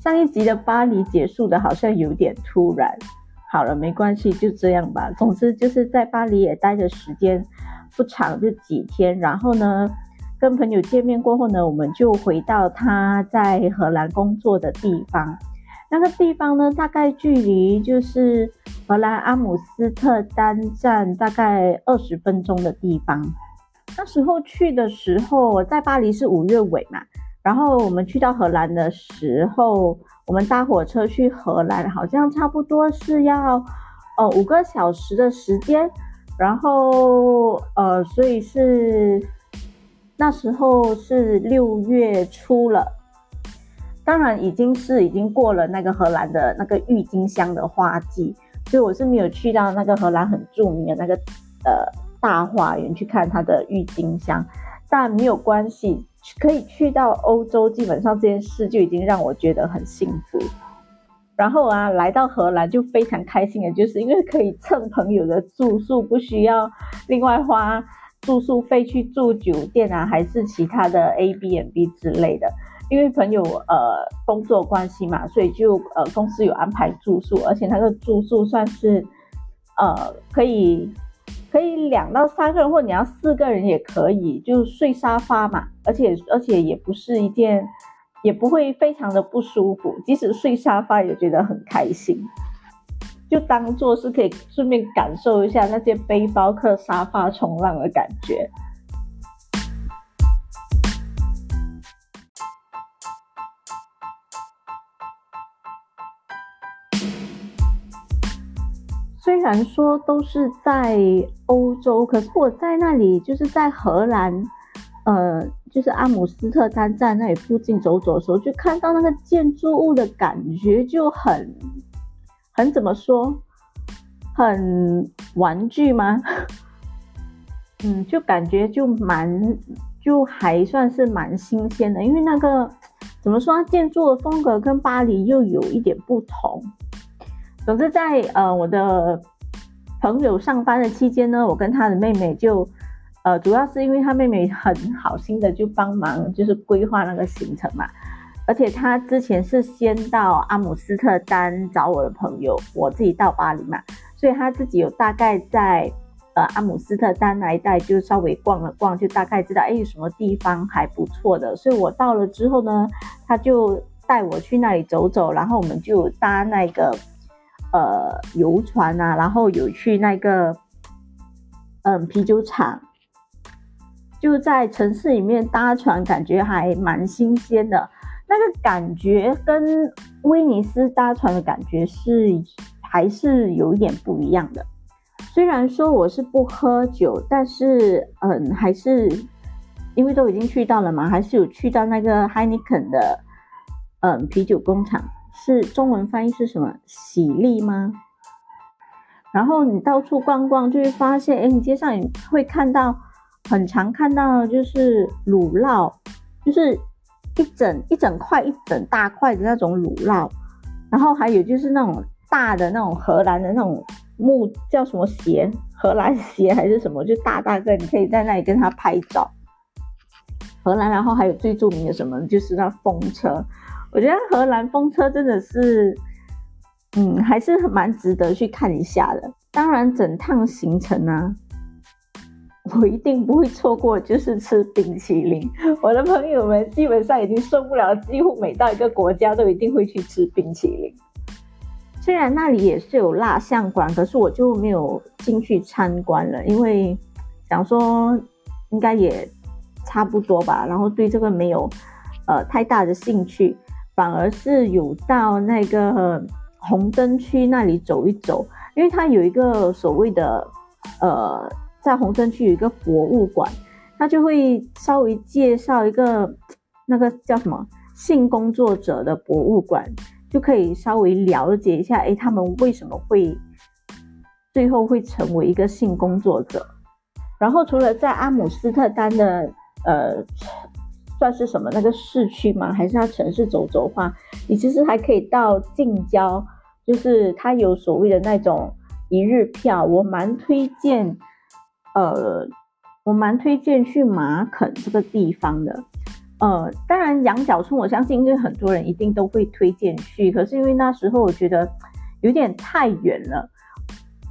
上一集的巴黎结束的好像有点突然。好了，没关系，就这样吧。总之就是在巴黎也待的时间不长，就几天。然后呢，跟朋友见面过后呢，我们就回到他在荷兰工作的地方。那个地方呢，大概距离就是荷兰阿姆斯特丹站大概二十分钟的地方。那时候去的时候，在巴黎是五月尾嘛，然后我们去到荷兰的时候，我们搭火车去荷兰，好像差不多是要呃五个小时的时间。然后呃，所以是那时候是六月初了。当然已经是已经过了那个荷兰的那个郁金香的花季，所以我是没有去到那个荷兰很著名的那个呃大花园去看它的郁金香，但没有关系，可以去到欧洲，基本上这件事就已经让我觉得很幸福。然后啊，来到荷兰就非常开心的，就是因为可以蹭朋友的住宿，不需要另外花住宿费去住酒店啊，还是其他的 A B N B 之类的。因为朋友呃工作关系嘛，所以就呃公司有安排住宿，而且那个住宿算是呃可以可以两到三个人，或者你要四个人也可以，就睡沙发嘛，而且而且也不是一件也不会非常的不舒服，即使睡沙发也觉得很开心，就当做是可以顺便感受一下那些背包客沙发冲浪的感觉。然说都是在欧洲，可是我在那里就是在荷兰，呃，就是阿姆斯特丹站那里附近走走的时候，就看到那个建筑物的感觉就很很怎么说，很玩具吗？嗯，就感觉就蛮就还算是蛮新鲜的，因为那个怎么说，建筑的风格跟巴黎又有一点不同。总之，在呃我的朋友上班的期间呢，我跟他的妹妹就，呃，主要是因为他妹妹很好心的就帮忙，就是规划那个行程嘛。而且他之前是先到阿姆斯特丹找我的朋友，我自己到巴黎嘛，所以他自己有大概在呃阿姆斯特丹那一带就稍微逛了逛，就大概知道哎什么地方还不错的。所以我到了之后呢，他就带我去那里走走，然后我们就搭那个。呃，游船啊，然后有去那个，嗯，啤酒厂，就在城市里面搭船，感觉还蛮新鲜的。那个感觉跟威尼斯搭船的感觉是还是有一点不一样的。虽然说我是不喝酒，但是嗯，还是因为都已经去到了嘛，还是有去到那个 Heineken 的嗯啤酒工厂。是中文翻译是什么？喜力吗？然后你到处逛逛，就会发现，哎，你街上你会看到，很常看到就是乳酪，就是一整一整块一整大块的那种乳酪，然后还有就是那种大的那种荷兰的那种木叫什么鞋，荷兰鞋还是什么，就大大个，你可以在那里跟他拍照。荷兰，然后还有最著名的什么，就是那风车。我觉得荷兰风车真的是，嗯，还是蛮值得去看一下的。当然，整趟行程呢，我一定不会错过，就是吃冰淇淋。我的朋友们基本上已经受不了，几乎每到一个国家都一定会去吃冰淇淋。虽然那里也是有蜡像馆，可是我就没有进去参观了，因为想说应该也差不多吧，然后对这个没有呃太大的兴趣。反而是有到那个红灯区那里走一走，因为它有一个所谓的，呃，在红灯区有一个博物馆，它就会稍微介绍一个那个叫什么性工作者的博物馆，就可以稍微了解一下，哎，他们为什么会最后会成为一个性工作者。然后除了在阿姆斯特丹的，呃。算是什么那个市区吗？还是要城市走走的话，你其实还可以到近郊，就是它有所谓的那种一日票，我蛮推荐，呃，我蛮推荐去马肯这个地方的。呃，当然羊角村，我相信因为很多人一定都会推荐去，可是因为那时候我觉得有点太远了。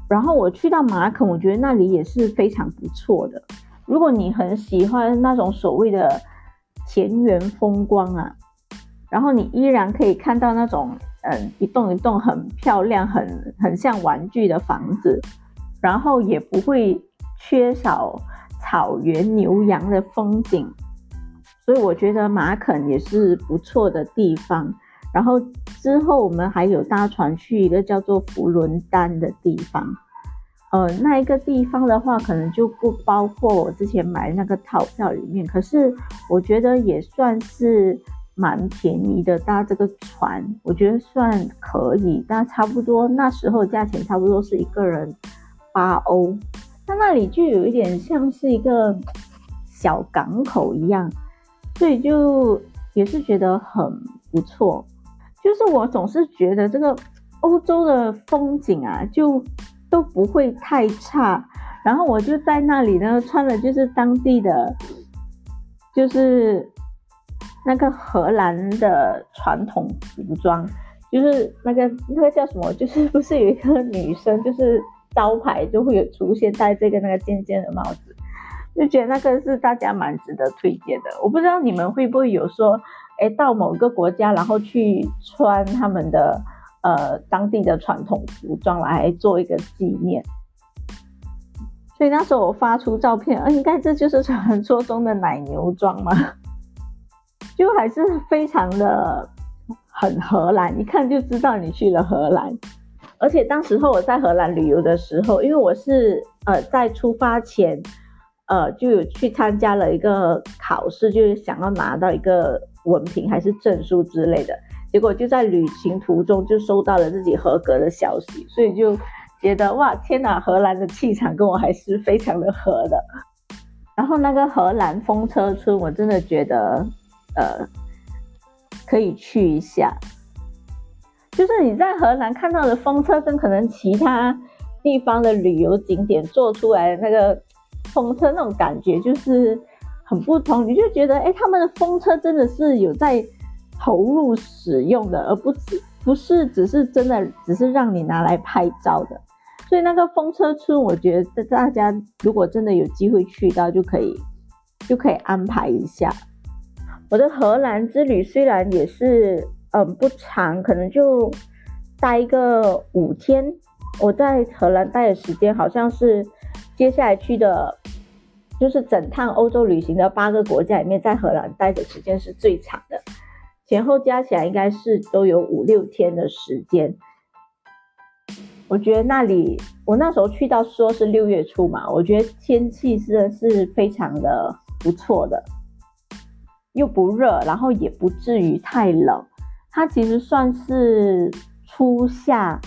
然后我去到马肯，我觉得那里也是非常不错的。如果你很喜欢那种所谓的田园风光啊，然后你依然可以看到那种嗯一栋一栋很漂亮、很很像玩具的房子，然后也不会缺少草原牛羊的风景。所以我觉得马肯也是不错的地方。然后之后我们还有搭船去一个叫做福伦丹的地方，呃，那一个地方的话可能就不包括我之前买那个套票里面。可是我觉得也算是蛮便宜的，搭这个船，我觉得算可以。但差不多那时候价钱差不多是一个人八欧，它那里就有一点像是一个小港口一样。所以就也是觉得很不错，就是我总是觉得这个欧洲的风景啊，就都不会太差。然后我就在那里呢，穿的就是当地的，就是那个荷兰的传统服装，就是那个那个叫什么，就是不是有一个女生，就是招牌就会有出现戴这个那个尖尖的帽子。就觉得那个是大家蛮值得推荐的。我不知道你们会不会有说，哎，到某个国家，然后去穿他们的呃当地的传统服装来做一个纪念。所以那时候我发出照片，呃，应该这就是传说中的奶牛装吗？就还是非常的很荷兰，一看就知道你去了荷兰。而且当时候我在荷兰旅游的时候，因为我是呃在出发前。呃，就有去参加了一个考试，就是想要拿到一个文凭还是证书之类的。结果就在旅行途中就收到了自己合格的消息，所以就觉得哇，天哪，荷兰的气场跟我还是非常的合的。然后那个荷兰风车村，我真的觉得呃可以去一下。就是你在荷兰看到的风车，跟可能其他地方的旅游景点做出来那个。风车那种感觉就是很不同，你就觉得哎，他们的风车真的是有在投入使用的，而不是不是只是真的只是让你拿来拍照的。所以那个风车村，我觉得大家如果真的有机会去到，就可以就可以安排一下。我的荷兰之旅虽然也是嗯不长，可能就待一个五天。我在荷兰待的时间好像是。接下来去的，就是整趟欧洲旅行的八个国家里面，在荷兰待的时间是最长的，前后加起来应该是都有五六天的时间。我觉得那里，我那时候去到说是六月初嘛，我觉得天气是是非常的不错的，又不热，然后也不至于太冷，它其实算是初夏。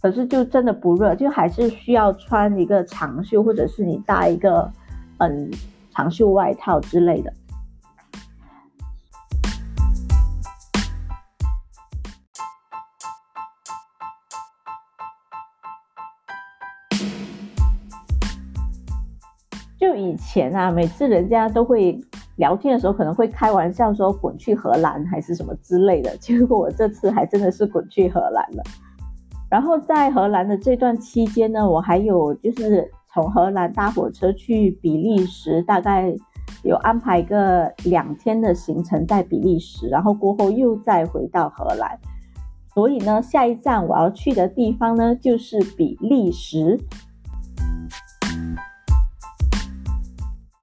可是就真的不热，就还是需要穿一个长袖，或者是你搭一个嗯长袖外套之类的。就以前啊，每次人家都会聊天的时候，可能会开玩笑说滚去荷兰还是什么之类的，结果我这次还真的是滚去荷兰了。然后在荷兰的这段期间呢，我还有就是从荷兰搭火车去比利时，大概有安排个两天的行程在比利时，然后过后又再回到荷兰。所以呢，下一站我要去的地方呢就是比利时。